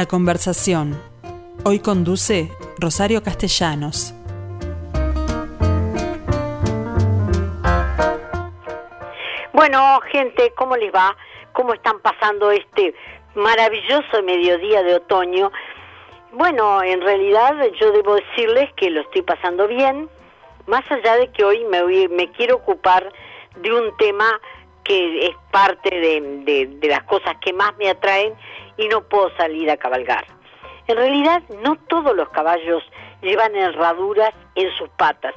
La conversación. Hoy conduce Rosario Castellanos. Bueno, gente, ¿cómo les va? ¿Cómo están pasando este maravilloso mediodía de otoño? Bueno, en realidad yo debo decirles que lo estoy pasando bien, más allá de que hoy me, me quiero ocupar de un tema que es parte de, de, las cosas que más me atraen y no puedo salir a cabalgar. En realidad no todos los caballos llevan herraduras en sus patas.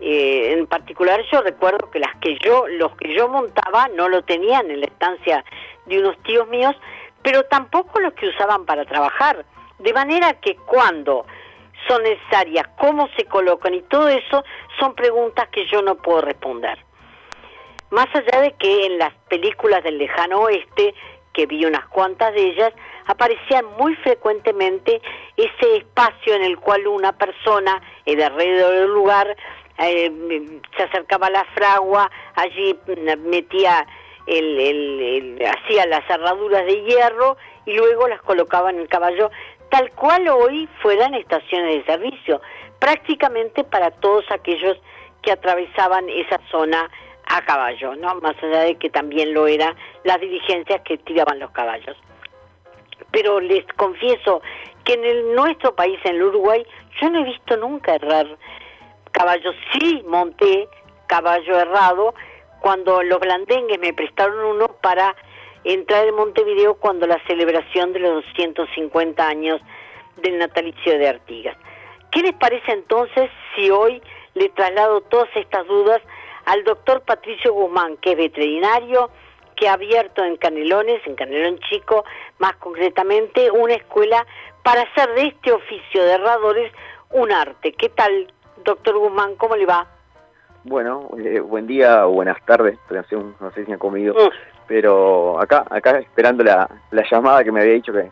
Eh, en particular yo recuerdo que las que yo, los que yo montaba no lo tenían en la estancia de unos tíos míos, pero tampoco los que usaban para trabajar. De manera que cuando son necesarias, cómo se colocan y todo eso son preguntas que yo no puedo responder. Más allá de que en las películas del lejano oeste, que vi unas cuantas de ellas, aparecían muy frecuentemente ese espacio en el cual una persona, el alrededor del lugar, eh, se acercaba a la fragua, allí metía el, el, hacía las cerraduras de hierro y luego las colocaba en el caballo, tal cual hoy fueran estaciones de servicio, prácticamente para todos aquellos que atravesaban esa zona a caballo, ¿no? Más allá de que también lo eran las diligencias que tiraban los caballos. Pero les confieso que en nuestro país, en el Uruguay, yo no he visto nunca errar caballos. Sí monté caballo errado cuando los blandengues me prestaron uno para entrar en Montevideo cuando la celebración de los 250 años del natalicio de Artigas. ¿Qué les parece entonces si hoy le traslado todas estas dudas al doctor Patricio Guzmán, que es veterinario, que ha abierto en Canelones, en Canelón Chico, más concretamente, una escuela para hacer de este oficio de herradores un arte. ¿Qué tal, doctor Guzmán? ¿Cómo le va? Bueno, eh, buen día o buenas tardes, no sé si han comido, mm. pero acá acá esperando la, llamada que me había dicho que,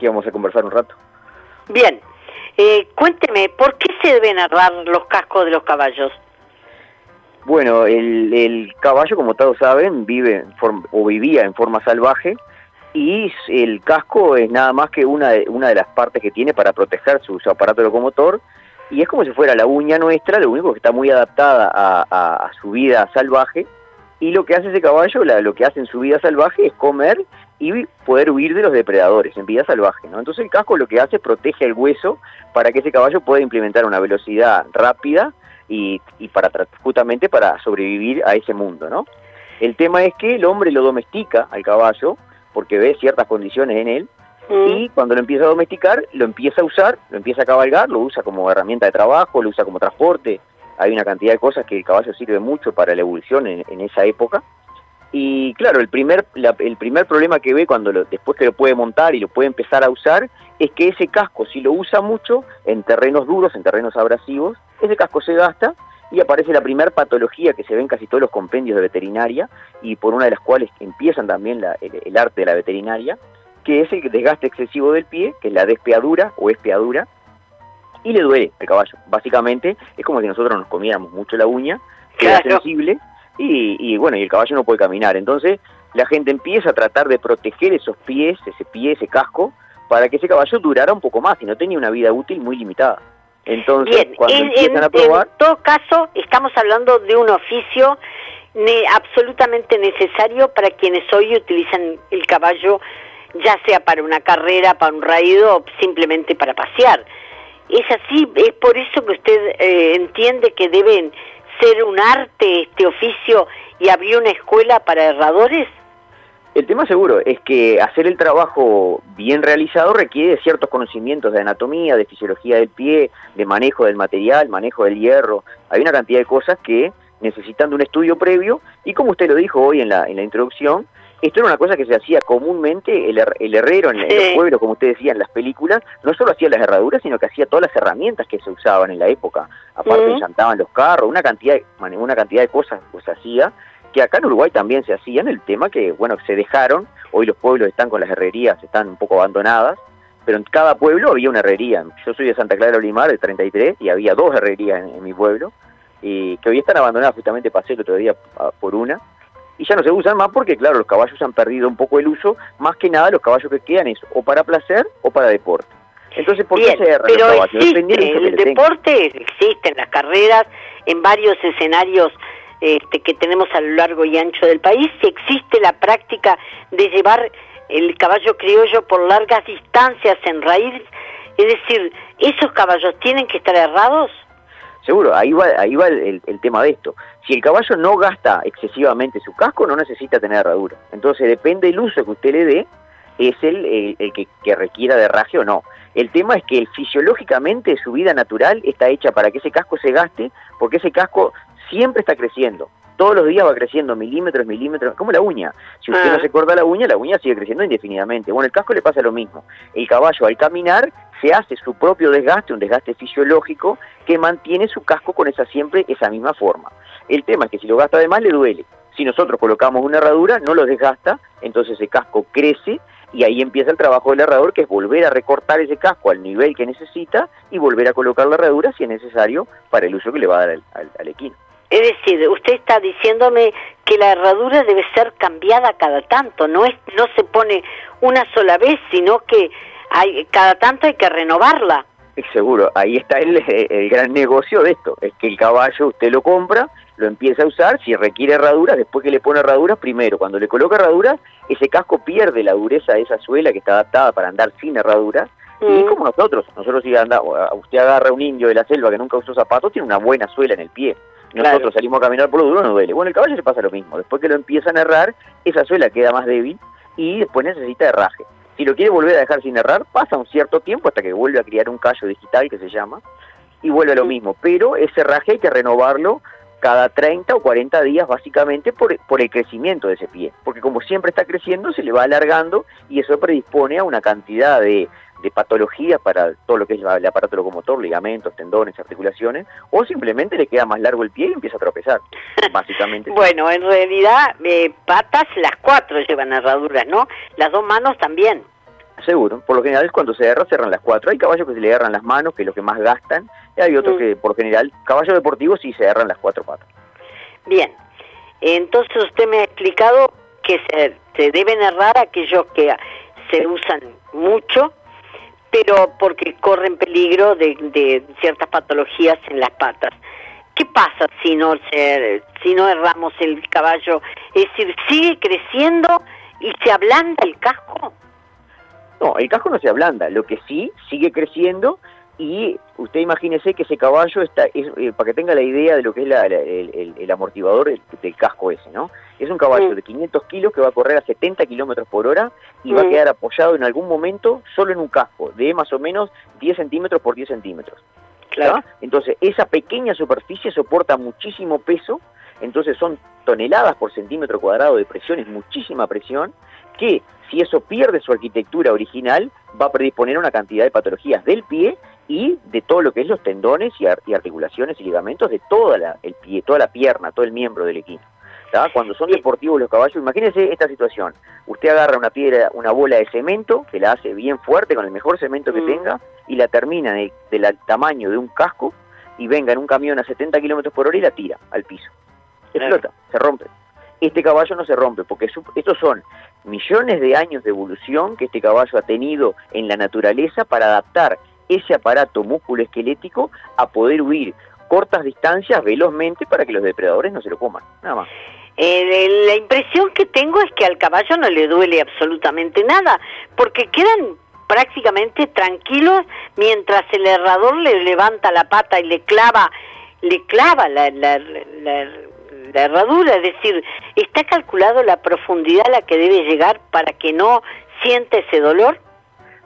íbamos a conversar un rato. Bien, eh, cuénteme, ¿por qué se deben herrar los cascos de los caballos? Bueno, el, caballo, como todos saben, vive o vivía en forma salvaje y el casco es nada más que una de, una de las partes que tiene para proteger su, aparato locomotor y es como si fuera la uña nuestra, lo único que está muy adaptada a, su vida salvaje y lo que hace ese caballo, lo que hace en su vida salvaje es comer y poder huir de los depredadores en vida salvaje, ¿no? Entonces el casco lo que hace es protege el hueso para que ese caballo pueda implementar una velocidad rápida y, para justamente para sobrevivir a ese mundo, ¿no? El tema es que el hombre lo domestica al caballo porque ve ciertas condiciones en él mm. y cuando lo empieza a domesticar lo empieza a usar, lo empieza a cabalgar, lo usa como herramienta de trabajo, lo usa como transporte. Hay una cantidad de cosas que el caballo sirve mucho para la evolución en, esa época. Y claro, el primer, el primer problema que ve cuando después que lo puede montar y lo puede empezar a usar es que ese casco, si lo usa mucho en terrenos duros, en terrenos abrasivos, ese casco se gasta y aparece la primera patología que se ve en casi todos los compendios de veterinaria y por una de las cuales empiezan también el, arte de la veterinaria, que es el desgaste excesivo del pie, que es la despeadura o espeadura, y le duele al caballo. Básicamente es como si nosotros nos comiéramos mucho la uña, queda sensible y, y bueno, y el caballo no puede caminar. Entonces la gente empieza a tratar de proteger esos pies, ese pie, ese casco, para que ese caballo durara un poco más y no tenía una vida útil muy limitada. Entonces, cuando en, empiezan a probar... En todo caso, estamos hablando de un oficio absolutamente necesario para quienes hoy utilizan el caballo, ya sea para una carrera, para un raído o simplemente para pasear. Es así, es por eso que usted eh, entiende que deben ser un arte este oficio y abrir una escuela para herradores. El tema seguro es que hacer el trabajo bien realizado requiere ciertos conocimientos de anatomía, de fisiología del pie, de manejo del material, manejo del hierro. Hay una cantidad de cosas que necesitan de un estudio previo y como usted lo dijo hoy en la, en la introducción, esto era una cosa que se hacía comúnmente, el, el herrero en, los pueblos, como usted decía en las películas, no solo hacía las herraduras, sino que hacía todas las herramientas que se usaban en la época. Aparte, llantaban los carros, una cantidad, una cantidad de cosas pues hacía que acá en Uruguay también se hacían, el tema que, bueno, se dejaron, hoy los pueblos están con las herrerías, están un poco abandonadas, pero en cada pueblo había una herrería. Yo soy de Santa Clara de Olimar, de 33, y había dos herrerías en, mi pueblo, y que hoy están abandonadas, justamente pasé el otro día por una, y ya no se usan más porque, claro, los caballos han perdido un poco el uso, más que nada los caballos que quedan es o para placer o para deporte. Entonces, ¿por qué se erran pero los caballos? Existe, el deporte existe las carreras, en varios escenarios este, que tenemos a lo largo y ancho del país, existe la práctica de llevar el caballo criollo por largas distancias en raíz, es decir, ¿esos caballos tienen que estar errados? Seguro, ahí va, ahí va el, tema de esto. Si el caballo no gasta excesivamente su casco, no necesita tener herradura. Entonces depende del uso que usted le dé, es el, el, que, que, requiera de herraje o no. El tema es que fisiológicamente su vida natural está hecha para que ese casco se gaste, porque ese casco siempre está creciendo. Todos los días va creciendo milímetros, milímetros, como la uña. Si usted no ah. se corta la uña, la uña sigue creciendo indefinidamente. Bueno, el casco le pasa lo mismo. El caballo al caminar se hace su propio desgaste, un desgaste fisiológico que mantiene su casco con esa siempre esa misma forma. El tema es que si lo gasta además le duele. Si nosotros colocamos una herradura, no lo desgasta, entonces ese casco crece y ahí empieza el trabajo del herrador, que es volver a recortar ese casco al nivel que necesita y volver a colocar la herradura si es necesario para el uso que le va a dar al, al equino. Es decir, usted está diciéndome que la herradura debe ser cambiada cada tanto, no es no se pone una sola vez, sino que hay cada tanto hay que renovarla. Seguro, ahí está el, el gran negocio de esto, es que el caballo usted lo compra, lo empieza a usar, si requiere herraduras, después que le pone herraduras, primero, cuando le coloca herraduras, ese casco pierde la dureza de esa suela que está adaptada para andar sin herraduras, y mm. como nosotros, nosotros si anda, usted agarra un indio de la selva que nunca usó zapatos, tiene una buena suela en el pie. Nosotros salimos a caminar por lo duro, no duele. Bueno, el caballo le pasa lo mismo. Después que lo empiezan a errar, esa suela queda más débil y después necesita herraje. Si lo quiere volver a dejar sin errar, pasa un cierto tiempo hasta que vuelve a criar un callo digital que se llama y vuelve a lo mismo. Pero ese herraje hay que renovarlo cada 30 o 40 días básicamente por, por el crecimiento de ese pie. Porque como siempre está creciendo, se le va alargando y eso predispone a una cantidad de de patologías para todo lo que es el aparato locomotor, ligamentos, tendones, articulaciones, o simplemente le queda más largo el pie y empieza a tropezar, básicamente. bueno, en realidad eh, patas las cuatro llevan herraduras, ¿no? Las dos manos también. Seguro, por lo general cuando se erra, cerran las cuatro. Hay caballos que se le erran las manos, que es lo que más gastan, y hay otros mm. que por general, caballos deportivos sí se erran las cuatro patas. Bien, entonces usted me ha explicado que se, se deben errar aquellos que se usan mucho pero porque corren peligro de, ciertas patologías en las patas. ¿Qué pasa si no, si no erramos el caballo? Es decir, ¿sigue creciendo y se ablanda el casco? No, el casco no se ablanda, lo que sí sigue creciendo y usted imagínese que ese caballo está, eh, para que tenga la idea de lo que es el, amortiguador del, casco ese, ¿no? Es un caballo de 500 kilos que va a correr a 70 kilómetros por hora y va a quedar apoyado en algún momento solo en un casco de más o menos 10 centímetros por 10 centímetros. Claro. Entonces, esa pequeña superficie soporta muchísimo peso, entonces son toneladas por centímetro cuadrado de presión, es muchísima presión, que si eso pierde su arquitectura original, va a predisponer a una cantidad de patologías del pie y de todo lo que es los tendones y, articulaciones y ligamentos de toda la, el pie, toda la pierna, todo el miembro del equino. Cuando son deportivos los caballos, imagínense esta situación. Usted agarra una piedra, una bola de cemento, que la hace bien fuerte con el mejor cemento que mm. tenga, y la termina del tamaño de un casco, y venga en un camión a 70 kilómetros por hora y la tira al piso. Explota, se rompe. Este caballo no se rompe, porque estos son millones de años de evolución que este caballo ha tenido en la naturaleza para adaptar ese aparato músculo-esquelético a poder huir cortas distancias velozmente para que los depredadores no se lo coman, nada más. Eh, la impresión que tengo es que al caballo no le duele absolutamente nada, porque quedan prácticamente tranquilos mientras el herrador le levanta la pata y le clava, le clava la, la, la, la herradura, es decir, está calculado la profundidad a la que debe llegar para que no sienta ese dolor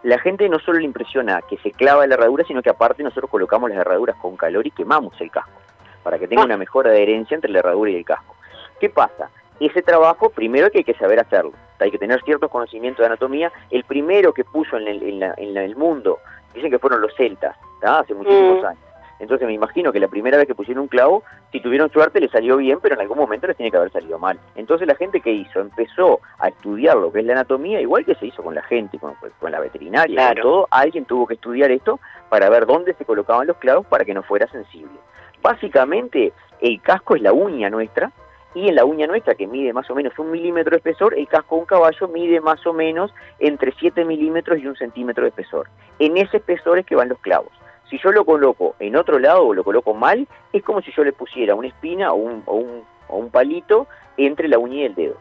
la gente no solo le impresiona que se clava la herradura, sino que aparte nosotros colocamos las herraduras con calor y quemamos el casco, para que tenga ah. una mejor adherencia entre la herradura y el casco. ¿Qué pasa? Ese trabajo, primero que hay que saber hacerlo, hay que tener ciertos conocimientos de anatomía. El primero que puso en el, mundo, dicen que fueron los celtas, hace muchísimos mm. años. Entonces me imagino que la primera vez que pusieron un clavo, si tuvieron suerte les salió bien, pero en algún momento les tiene que haber salido mal. Entonces la gente que hizo empezó a estudiar lo que es la anatomía, igual que se hizo con la gente, con, la veterinaria, con todo, alguien tuvo que estudiar esto para ver dónde se colocaban los clavos para que no fuera sensible. Básicamente el casco es la uña nuestra y en la uña nuestra, que mide más o menos un milímetro de espesor, el casco de un caballo mide más o menos entre 7 milímetros y un centímetro de espesor. En ese espesor es que van los clavos. Si yo lo coloco en otro lado o lo coloco mal, es como si yo le pusiera una espina o un, o un, o un palito entre la uña y el dedo.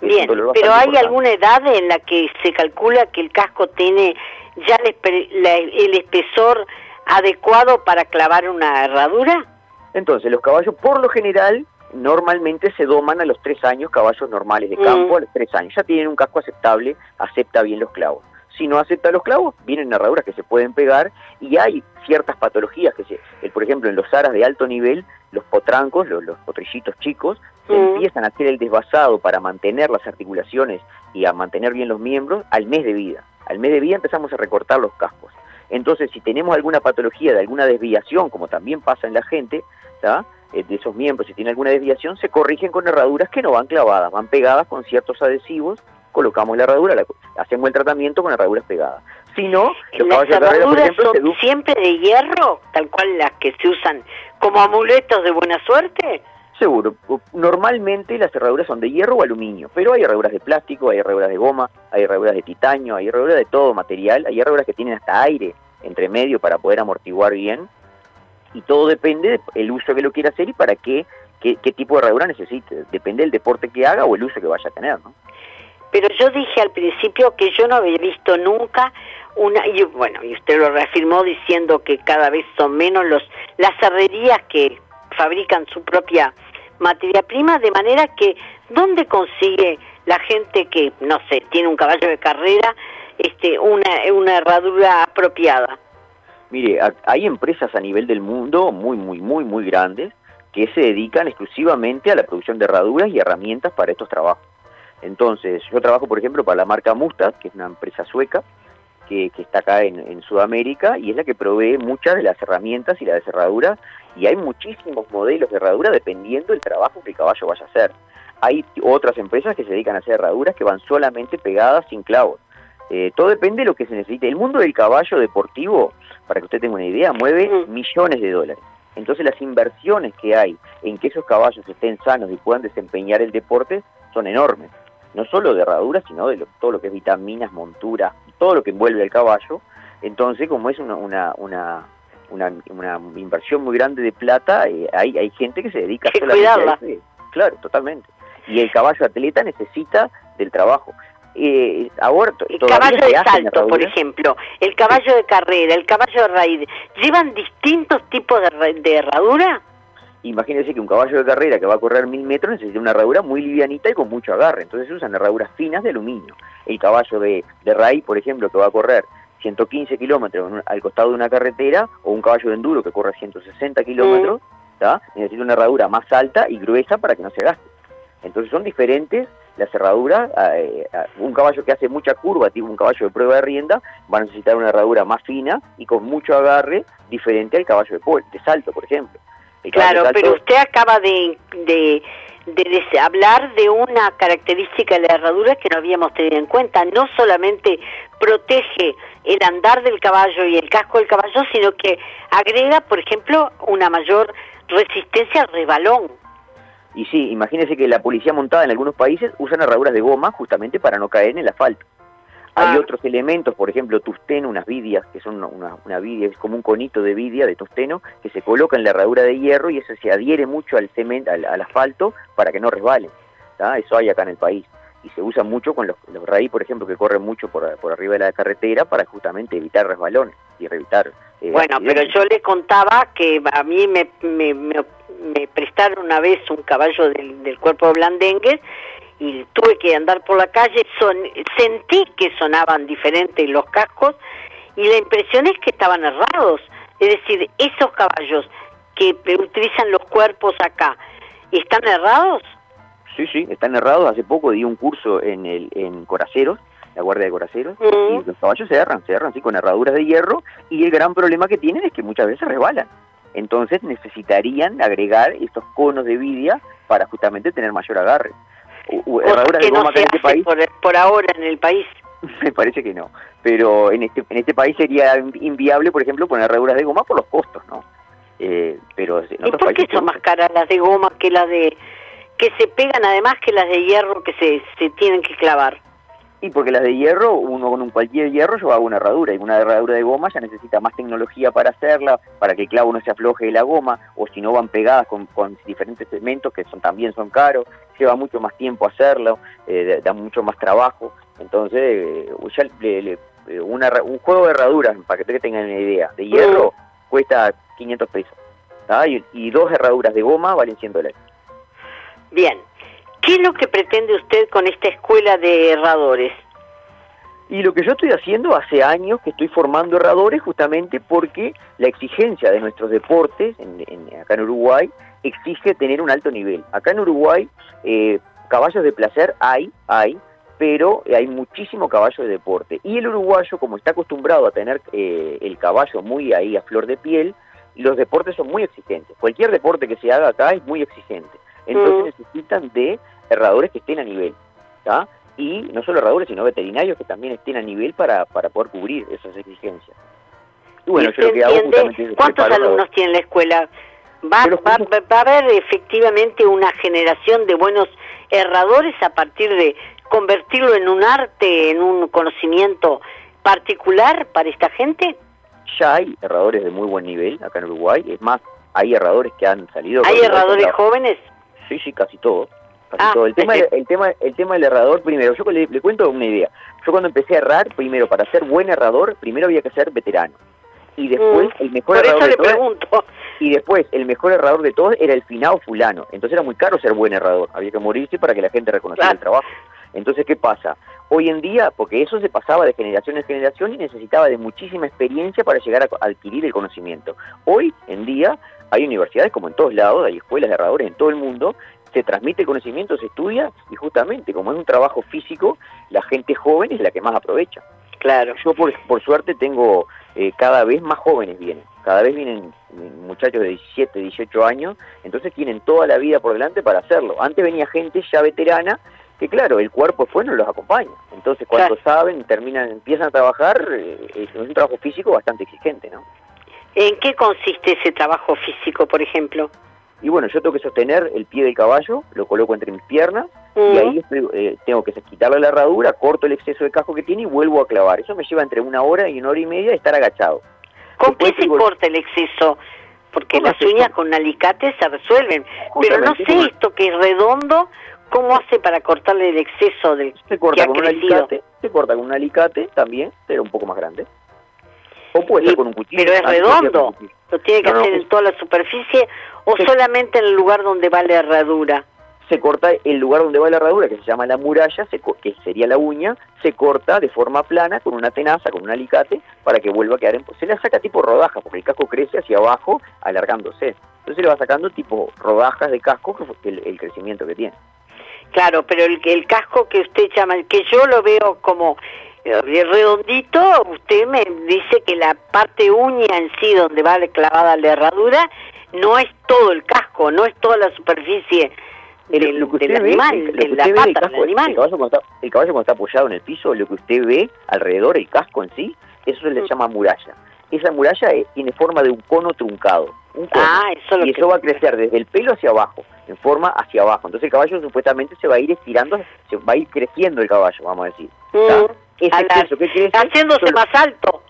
Bien, pero ¿hay alguna edad en la que se calcula que el casco tiene ya el espesor adecuado para clavar una herradura? Entonces, los caballos por lo general normalmente se doman a los tres años, caballos normales de campo, mm. a los tres años. Ya tienen un casco aceptable, acepta bien los clavos. Si no acepta los clavos, vienen herraduras que se pueden pegar y hay ciertas patologías que se, por ejemplo, en los aras de alto nivel, los potrancos, los, potrillitos chicos, mm. empiezan a hacer el desvasado para mantener las articulaciones y a mantener bien los miembros al mes de vida. Al mes de vida empezamos a recortar los cascos. Entonces, si tenemos alguna patología de alguna desviación, como también pasa en la gente, eh, de esos miembros, si tiene alguna desviación, se corrigen con herraduras que no van clavadas, van pegadas con ciertos adhesivos, colocamos la herradura, hacemos el tratamiento con herraduras pegadas. Si no, los las herraduras son siempre de hierro, tal cual las que se usan como amuletos de buena suerte. Seguro. Normalmente las herraduras son de hierro o aluminio, pero hay herraduras de plástico, hay herraduras de goma, hay herraduras de titanio, hay herraduras de todo material, hay herraduras que tienen hasta aire entre medio para poder amortiguar bien. Y todo depende del uso que lo quiera hacer y para qué, qué, tipo de herradura necesite. Depende del deporte que haga o el uso que vaya a tener, ¿no? Pero yo dije al principio que yo no había visto nunca una y bueno y usted lo reafirmó diciendo que cada vez son menos los las herrerías que fabrican su propia materia prima, de manera que ¿dónde consigue la gente que, no sé, tiene un caballo de carrera, este, una, una herradura apropiada? Mire, hay empresas a nivel del mundo muy, muy, muy, muy grandes que se dedican exclusivamente a la producción de herraduras y herramientas para estos trabajos. Entonces, yo trabajo, por ejemplo, para la marca Mustad, que es una empresa sueca, que, está acá en, Sudamérica y es la que provee muchas de las herramientas y las herraduras y hay muchísimos modelos de herradura dependiendo del trabajo que el caballo vaya a hacer. Hay otras empresas que se dedican a hacer herraduras que van solamente pegadas sin clavos. Eh, todo depende de lo que se necesite. El mundo del caballo deportivo, para que usted tenga una idea, mueve millones de dólares. Entonces las inversiones que hay en que esos caballos estén sanos y puedan desempeñar el deporte son enormes no solo de herraduras, sino de todo lo que es vitaminas, montura, todo lo que envuelve al caballo. Entonces, como es una, una, una, una, inversión muy grande de plata, eh, hay, hay gente que se dedica a cuidarla. Claro, totalmente. Y el caballo atleta necesita del trabajo. Eh, aborto, el caballo de salto, por ejemplo, el caballo de carrera, el caballo de raíz, ¿llevan distintos tipos de, de herradura? Imagínense que un caballo de carrera que va a correr mil metros necesita una herradura muy livianita y con mucho agarre, entonces se usan herraduras finas de aluminio. El caballo de, de raíz, por ejemplo, que va a correr 115 kilómetros al costado de una carretera, o un caballo de enduro que corre 160 kilómetros, necesita una herradura más alta y gruesa para que no se gaste. Entonces son diferentes las herraduras. Eh, un caballo que hace mucha curva, tipo un caballo de prueba de rienda, va a necesitar una herradura más fina y con mucho agarre, diferente al caballo de, de salto, por ejemplo. Claro, pero usted acaba de, de, de, hablar de una característica de la herradura que no habíamos tenido en cuenta. No solamente protege el andar del caballo y el casco del caballo, sino que agrega, por ejemplo, una mayor resistencia al rebalón. Y sí, imagínese que la policía montada en algunos países usan herraduras de goma justamente para no caer en el asfalto. Hay ah. otros elementos, por ejemplo, tusteno, unas vidias, que son una, una vidia, es como un conito de vidia, de tusteno, que se coloca en la herradura de hierro y eso se adhiere mucho al cemento, al, asfalto, para que no resbale. Eso hay acá en el país. Y se usa mucho con los, los raíz, por ejemplo, que corren mucho por, por arriba de la carretera para justamente evitar resbalones y evitar... Eh, bueno, pero yo le contaba que a mí me, me, me, prestaron una vez un caballo del, del cuerpo de Blandengues y tuve que andar por la calle, son, sentí que sonaban diferentes los cascos y la impresión es que estaban errados. Es decir, esos caballos que utilizan los cuerpos acá, ¿están errados? Sí, sí, están errados. Hace poco di un curso en, el, en Coraceros, la Guardia de Coraceros, y los caballos se erran, se erran, sí, con herraduras de hierro, y el gran problema que tienen es que muchas veces resbalan. Entonces necesitarían agregar estos conos de vidia para justamente tener mayor agarre herraduras de goma en este país. Por, ahora en el país. Me parece que no. Pero en este, en este país sería inviable, por ejemplo, poner herraduras de goma por los costos, ¿no? Eh, pero ¿Y por qué son más caras las de goma que las de que se pegan además que las de hierro que se, se tienen que clavar? Y porque las de hierro, uno con un cualquier hierro lleva una herradura, y una herradura de goma ya necesita más tecnología para hacerla, para que el clavo no se afloje de la goma, o si no van pegadas con, diferentes elementos que son también son caros, lleva mucho más tiempo hacerlo, eh, da mucho más trabajo, entonces eh, ya le, eh, un juego de herraduras, para que tengan una idea, de hierro cuesta 500 pesos, y, y, dos herraduras de goma valen 100 dólares. Bien, ¿Qué es lo que pretende usted con esta escuela de herradores? Y lo que yo estoy haciendo hace años que estoy formando herradores justamente porque la exigencia de nuestros deportes en, acá en Uruguay exige tener un alto nivel. Acá en Uruguay eh, caballos de placer hay, hay, pero hay muchísimo caballo de deporte. Y el uruguayo, como está acostumbrado a tener eh, el caballo muy ahí a flor de piel, los deportes son muy exigentes. Cualquier deporte que se haga acá es muy exigente. Entonces mm. necesitan de herradores que estén a nivel, Y no solo herradores, sino veterinarios que también estén a nivel para, para poder cubrir esas exigencias. Y bueno, yo lo que hago justamente ¿Cuántos alumnos tiene la escuela? ¿Va, va, ¿Va a haber efectivamente una generación de buenos herradores a partir de convertirlo en un arte, en un conocimiento particular para esta gente? Ya hay herradores de muy buen nivel acá en Uruguay, es más, hay herradores que han salido... ¿Hay herradores jóvenes? Sí, sí, casi todo. Ah, el tema, el tema, el tema del errador, primero, yo le, cuento una idea. Yo cuando empecé a errar, primero, para ser buen errador, primero había que ser veterano. Y después, mm, el mejor errador de todos, Y después, el mejor errador de todos era el finado fulano. Entonces era muy caro ser buen errador. Había que morirse para que la gente reconociera el trabajo. Entonces, ¿qué pasa? Hoy en día, porque eso se pasaba de generación en generación y necesitaba de muchísima experiencia para llegar a adquirir el conocimiento. Hoy en día hay universidades como en todos lados, hay escuelas de erradores en todo el mundo, se transmite conocimiento, se estudia y justamente como es un trabajo físico, la gente joven es la que más aprovecha. Claro. Yo por, por suerte tengo eh, cada vez más jóvenes vienen, cada vez vienen muchachos de 17, 18 años, entonces tienen toda la vida por delante para hacerlo. Antes venía gente ya veterana que claro, el cuerpo después no los acompaña. Entonces cuando saben, terminan, empiezan a trabajar, eh, es un trabajo físico bastante exigente, ¿no? ¿En qué consiste ese trabajo físico, por ejemplo? Y bueno, yo tengo que sostener el pie del caballo, lo coloco entre mis piernas y ahí eh, tengo que quitarle la herradura, corto el exceso de casco que tiene y vuelvo a clavar. Eso me lleva entre una hora y una hora y media de estar agachado. ¿Con qué se corta el exceso? Porque las uñas con un alicate se resuelven. Pero no sé esto que es redondo, ¿cómo hace para cortarle el exceso del se corta con un alicate, Se corta con un alicate también, pero un poco más grande. O puede ser con un cuchillo. Pero es redondo. ¿Lo tiene que hacer en toda la superficie o solamente en el lugar donde va la herradura? Se corta el lugar donde va la herradura, que se llama la muralla, que sería la uña, se corta de forma plana con una tenaza, con un alicate, para que vuelva a quedar en... Se la saca tipo rodaja, porque el casco crece hacia abajo, alargándose. Entonces le va sacando tipo rodajas de casco, que el, el crecimiento que tiene. Claro, pero el, el casco que usted llama, que yo lo veo como eh, redondito, usted me dice que la parte uña en sí, donde va clavada la herradura, no es todo el casco, no es toda la superficie del, animal, de la pata del animal. El caballo, cuando está, el caballo cuando está apoyado en el piso, lo que usted ve alrededor, el casco en sí, eso se le mm. llama muralla. Esa muralla tiene forma de un cono truncado. Un cono, ah, eso y eso va a crecer desde el pelo hacia abajo, en forma hacia abajo. Entonces el caballo supuestamente se va a ir estirando, se va a ir creciendo el caballo, vamos a decir. Mm haciéndose más alto.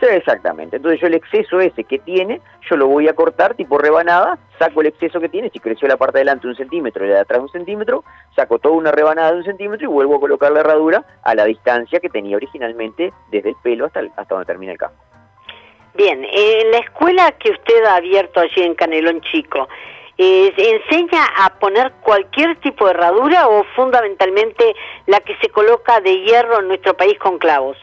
Sí, exactamente. Entonces yo el exceso ese que tiene, yo lo voy a cortar tipo rebanada, saco el exceso que tiene, si creció la parte de delante un centímetro y la de atrás un centímetro, saco toda una rebanada de un centímetro y vuelvo a colocar la herradura a la distancia que tenía originalmente desde el pelo hasta, hasta donde termina el casco. Bien, en la escuela que usted ha abierto allí en Canelón Chico, eh, ¿enseña a poner cualquier tipo de herradura o fundamentalmente la que se coloca de hierro en nuestro país con clavos?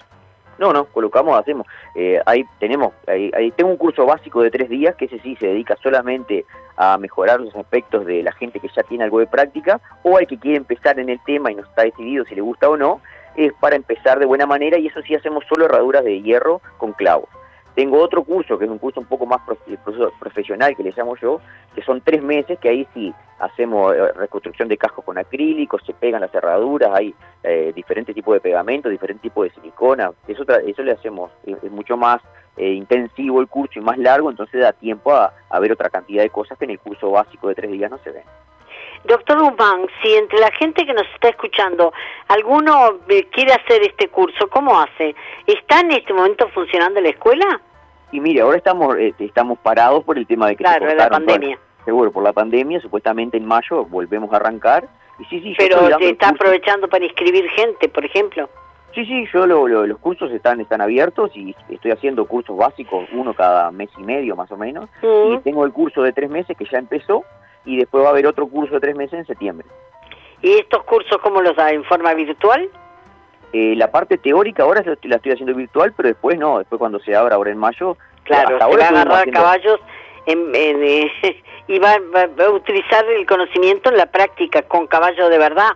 No, no, colocamos, hacemos. Eh, ahí tenemos, ahí, tengo un curso básico de tres días que ese sí se dedica solamente a mejorar los aspectos de la gente que ya tiene algo de práctica o al que quiere empezar en el tema y no está decidido si le gusta o no, es para empezar de buena manera y eso sí hacemos solo herraduras de hierro con clavos. Tengo otro curso, que es un curso un poco más eh, profesional, que le llamo yo, que son tres meses, que ahí sí hacemos eh, reconstrucción de cascos con acrílicos, se pegan las cerraduras, hay eh, diferentes tipos de pegamento, diferentes tipos de silicona. Eso, eso le hacemos, es, mucho más intensivo el curso y más largo, entonces da tiempo a ver otra cantidad de cosas que en el curso básico de tres días no se ven. Doctor Guzmán, si entre la gente que nos está escuchando, alguno eh, quiere hacer este curso, ¿cómo hace? ¿Está en este momento funcionando la escuela? Y mire, ahora estamos eh, estamos parados por el tema de que claro, se la pandemia. seguro, por la pandemia, supuestamente en mayo volvemos a arrancar. Y sí, sí, Pero te está aprovechando para inscribir gente, por ejemplo. Sí, sí, yo los cursos están están abiertos y estoy haciendo cursos básicos, uno cada mes y medio más o menos. Mm. Y tengo el curso de tres meses que ya empezó y después va a haber otro curso de tres meses en septiembre. ¿Y estos cursos cómo los da? ¿En forma virtual? Eh, la parte teórica ahora la estoy haciendo virtual, pero después no, después cuando se abra ahora en mayo. Claro, se va a agarrar caballos en, eh, y va, a utilizar el conocimiento en la práctica con caballos de verdad.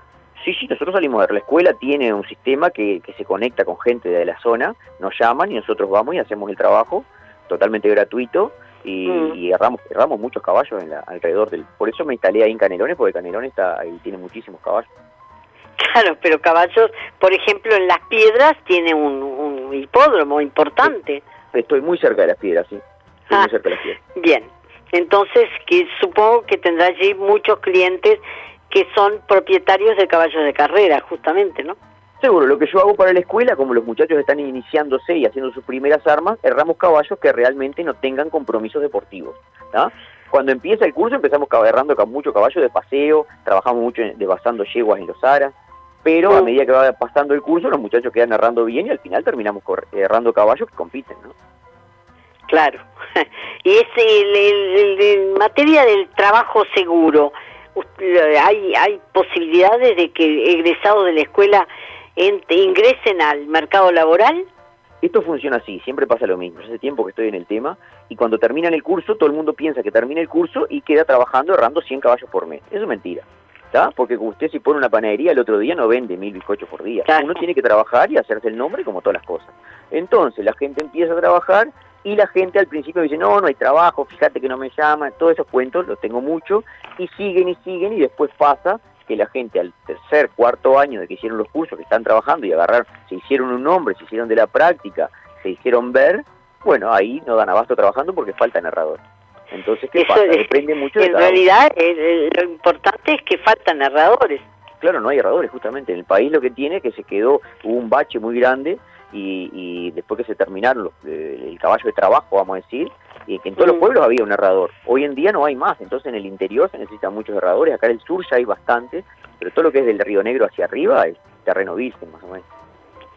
Sí, sí, nosotros salimos de la escuela, tiene un sistema que, que se conecta con gente de la zona, nos llaman y nosotros vamos y hacemos el trabajo totalmente gratuito y, mm. y erramos, erramos, muchos caballos en la, alrededor del... Por eso me instalé ahí en Canelones, porque Canelones está, ahí tiene muchísimos caballos. Claro, pero caballos, por ejemplo, en las piedras tiene un, un hipódromo importante. Estoy muy cerca de las piedras, sí. Estoy muy ah, cerca de las piedras. Bien, entonces que supongo que tendrá allí muchos clientes que son propietarios de caballos de carrera, justamente, ¿no? Seguro, lo que yo hago para la escuela, como los muchachos están iniciándose y haciendo sus primeras armas, erramos caballos que realmente no tengan compromisos deportivos. Cuando empieza el curso empezamos errando mucho caballo de paseo, trabajamos mucho devastando yeguas en los aras, pero a medida que va pasando el curso los muchachos quedan errando bien y al final terminamos errando caballos que compiten. ¿no? Claro. y es en materia del trabajo seguro, hay, hay posibilidades de que egresados de la escuela ingresen al mercado laboral? Esto funciona así, siempre pasa lo mismo. Hace tiempo que estoy en el tema y cuando terminan el curso, todo el mundo piensa que termina el curso y queda trabajando errando 100 caballos por mes. Eso es mentira. ¿está? Porque usted si pone una panadería el otro día no vende mil bizcochos por día. Uno tiene que trabajar y hacerse el nombre como todas las cosas. Entonces la gente empieza a trabajar y la gente al principio dice, no, no hay trabajo, fíjate que no me llama, todos esos cuentos los tengo mucho y siguen y siguen y después pasa que la gente al tercer, cuarto año de que hicieron los cursos, que están trabajando y agarrar, se hicieron un nombre, se hicieron de la práctica, se hicieron ver, bueno, ahí no dan abasto trabajando porque falta narrador. Entonces, ¿qué pasa? Depende mucho En realidad, lo importante es que faltan narradores. Claro, no hay narradores, justamente. En el país lo que tiene es que se quedó, hubo un bache muy grande y, después que se terminaron el caballo de trabajo, vamos a decir, y que en todos los pueblos había un narrador. Hoy en día no hay más, entonces en el interior se necesitan muchos narradores, acá en el sur ya hay bastante, pero todo lo que es del Río Negro hacia arriba es terreno virgen, más o menos.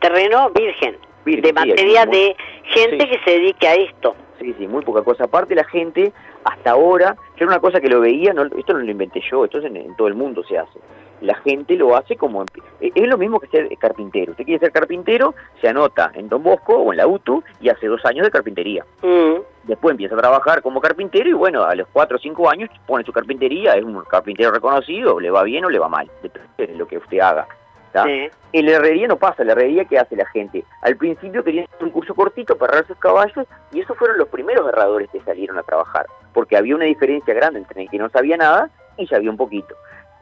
Terreno virgen, de materia de gente que se dedique a esto. Sí, sí, muy poca cosa. Aparte la gente, hasta ahora, yo era una cosa que lo veía, no, esto no lo inventé yo, esto en todo el mundo se hace la gente lo hace como... Eh, es lo mismo que ser carpintero. Usted quiere ser carpintero, se anota en Don Bosco o en la UTU y hace dos años de carpintería. Mm. Después empieza a trabajar como carpintero y bueno, a los cuatro o cinco años pone su carpintería, es un carpintero reconocido, le va bien o le va mal, depende de lo que usted haga. En la herrería no pasa, la herrería ¿qué hace la gente? Al principio querían un curso cortito para herrar sus caballos y esos fueron los primeros herradores que salieron a trabajar, porque había una diferencia grande entre el que no sabía nada y ya había un poquito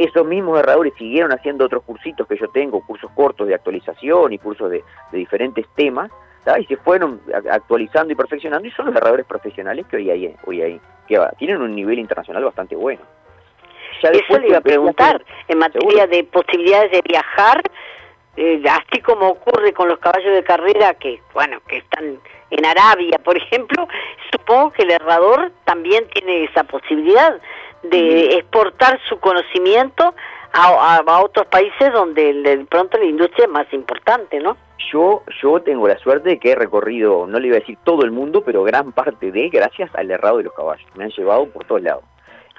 esos mismos erradores siguieron haciendo otros cursitos que yo tengo, cursos cortos de actualización y cursos de, diferentes temas, y se fueron actualizando y perfeccionando, y son los erradores profesionales que hoy hay, hoy hay que tienen un nivel internacional bastante bueno. Eso le iba a preguntar, en materia de posibilidades de viajar, eh, así como ocurre con los caballos de carrera que, bueno, que están en Arabia, por ejemplo, supongo que el herrador también tiene esa posibilidad de exportar su conocimiento a, otros países donde de pronto la industria es más importante, ¿no? Yo, yo tengo la suerte de que he recorrido, no le iba a decir todo el mundo, pero gran parte de, gracias al errado de los caballos. Me han llevado por todos lados.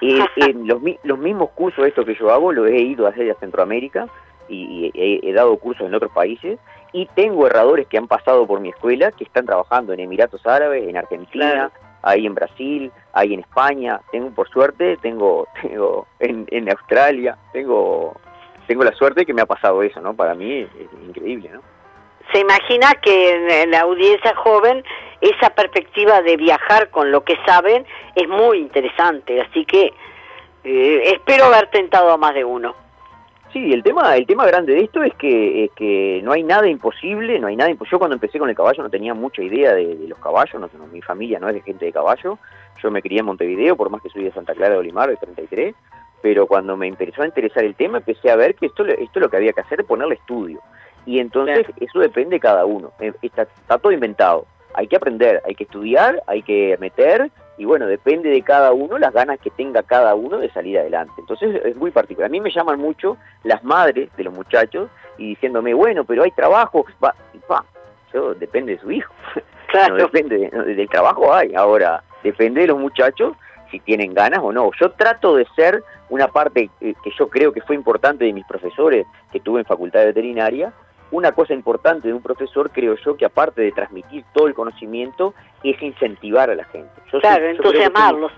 los, los mismos cursos estos que yo hago, los he ido a hacer a Centroamérica y, he, dado cursos en otros países y tengo erradores que han pasado por mi escuela que están trabajando en Emiratos Árabes, en Argentina, ahí en Brasil, ahí en España, tengo por suerte, tengo, tengo en, en Australia, tengo, tengo la suerte que me ha pasado eso, ¿no? Para mí es, increíble, ¿no? Se imagina que en la audiencia joven esa perspectiva de viajar con lo que saben es muy interesante, así que eh, espero haber tentado a más de uno. Sí, el tema, el tema grande de esto es que, que no hay nada imposible, no hay nada Yo cuando empecé con el caballo no tenía mucha idea de, los caballos, no, mi familia no es de gente de caballo, yo me crié en Montevideo, por más que soy de Santa Clara de Olimar, de 33, pero cuando me empezó a interesar el tema empecé a ver que esto, esto es lo que había que hacer, ponerle estudio. Y entonces eso depende de cada uno, eh, está, está todo inventado, hay que aprender, hay que estudiar, hay que meter y bueno, depende de cada uno las ganas que tenga cada uno de salir adelante. Entonces es muy particular. A mí me llaman mucho las madres de los muchachos y diciéndome, bueno, pero hay trabajo, va, va, eso depende de su hijo. Claro. No depende del trabajo hay, ahora depende de los muchachos si tienen ganas o no. Yo trato de ser una parte que yo creo que fue importante de mis profesores que tuve en facultad de veterinaria, una cosa importante de un profesor, creo yo, que aparte de transmitir todo el conocimiento, es incentivar a la gente. Yo claro, entusiasmarlos.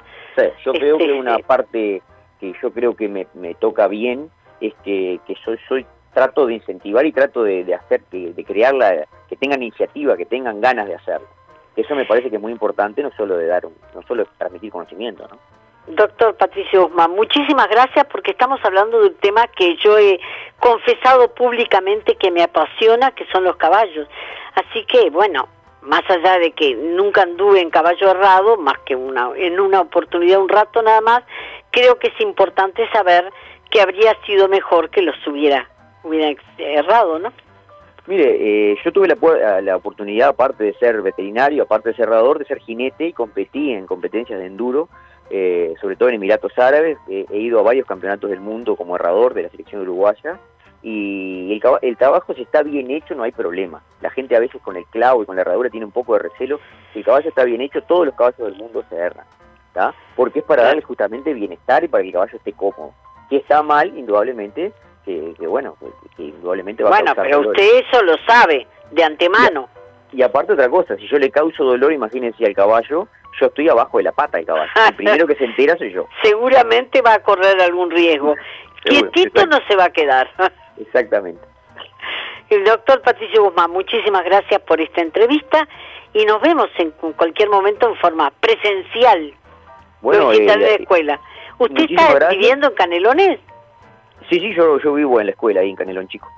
yo creo que una parte que yo creo que me, toca bien es que, que soy, soy trato de incentivar y trato de, hacer, que, de crearla, que tengan iniciativa, que tengan ganas de hacerlo. Eso me parece que es muy importante, no solo de dar, no solo transmitir conocimiento, ¿no? Doctor Patricio Guzmán, muchísimas gracias porque estamos hablando de un tema que yo he confesado públicamente que me apasiona, que son los caballos. Así que, bueno, más allá de que nunca anduve en caballo errado, más que una, en una oportunidad, un rato nada más, creo que es importante saber que habría sido mejor que los hubiera, hubiera errado, ¿no? Mire, eh, yo tuve la, la, oportunidad, aparte de ser veterinario, aparte de ser herrador, de ser jinete y competí en competencias de enduro eh, sobre todo en Emiratos Árabes. he ido a varios campeonatos del mundo como herrador de la selección uruguaya y el, el, trabajo si está bien hecho no hay problema. La gente a veces con el clavo y con la herradura tiene un poco de recelo. Si el caballo está bien hecho, todos los caballos del mundo se erran. Porque es para darle justamente bienestar y para que el caballo esté cómodo. Si está mal, indudablemente, que, bueno, que, indudablemente va bueno, a Bueno, pero usted eso lo sabe de antemano. Y, y aparte otra cosa, si yo le causo dolor, imagínense al caballo, yo estoy abajo de la pata del caballo. El primero que se entera soy yo. Seguramente va a correr algún riesgo. Quietito no se va a quedar. Exactamente. El doctor Patricio Guzmán, muchísimas gracias por esta entrevista y nos vemos en cualquier momento en forma presencial. Bueno, eh, de la escuela. ¿Usted está viviendo en Canelones? Sí, sí, yo, yo vivo en la escuela ahí en Canelón Chico.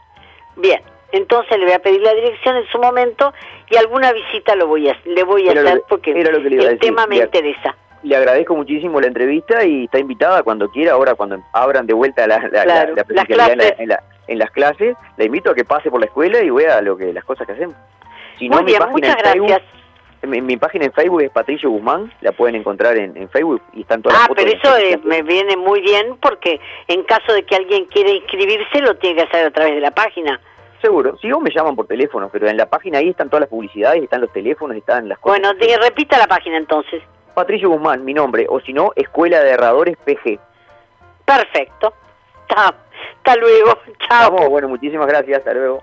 Bien, entonces le voy a pedir la dirección en su momento y alguna visita lo voy a, le voy a hacer porque el tema me interesa. Le agradezco muchísimo la entrevista y está invitada cuando quiera, ahora cuando abran de vuelta la, la, la, en, las clases, la invito a que pase por la escuela y vea lo que las cosas que hacemos. Si no, mi muchas gracias. Mi, página en Facebook es Patricio Guzmán, la pueden encontrar en, Facebook y están todas ah, las pero eso eh, me viene muy bien porque en caso de que alguien quiera inscribirse lo tiene que hacer a través de la página. Seguro, si o me llaman por teléfono, pero en la página ahí están todas las publicidades, están los teléfonos, están las cosas. Bueno, repita la página entonces. Patricio Guzmán, mi nombre, o si no, Escuela de Erradores PG. Perfecto. Hasta luego. Chao. bueno, muchísimas gracias. Hasta luego.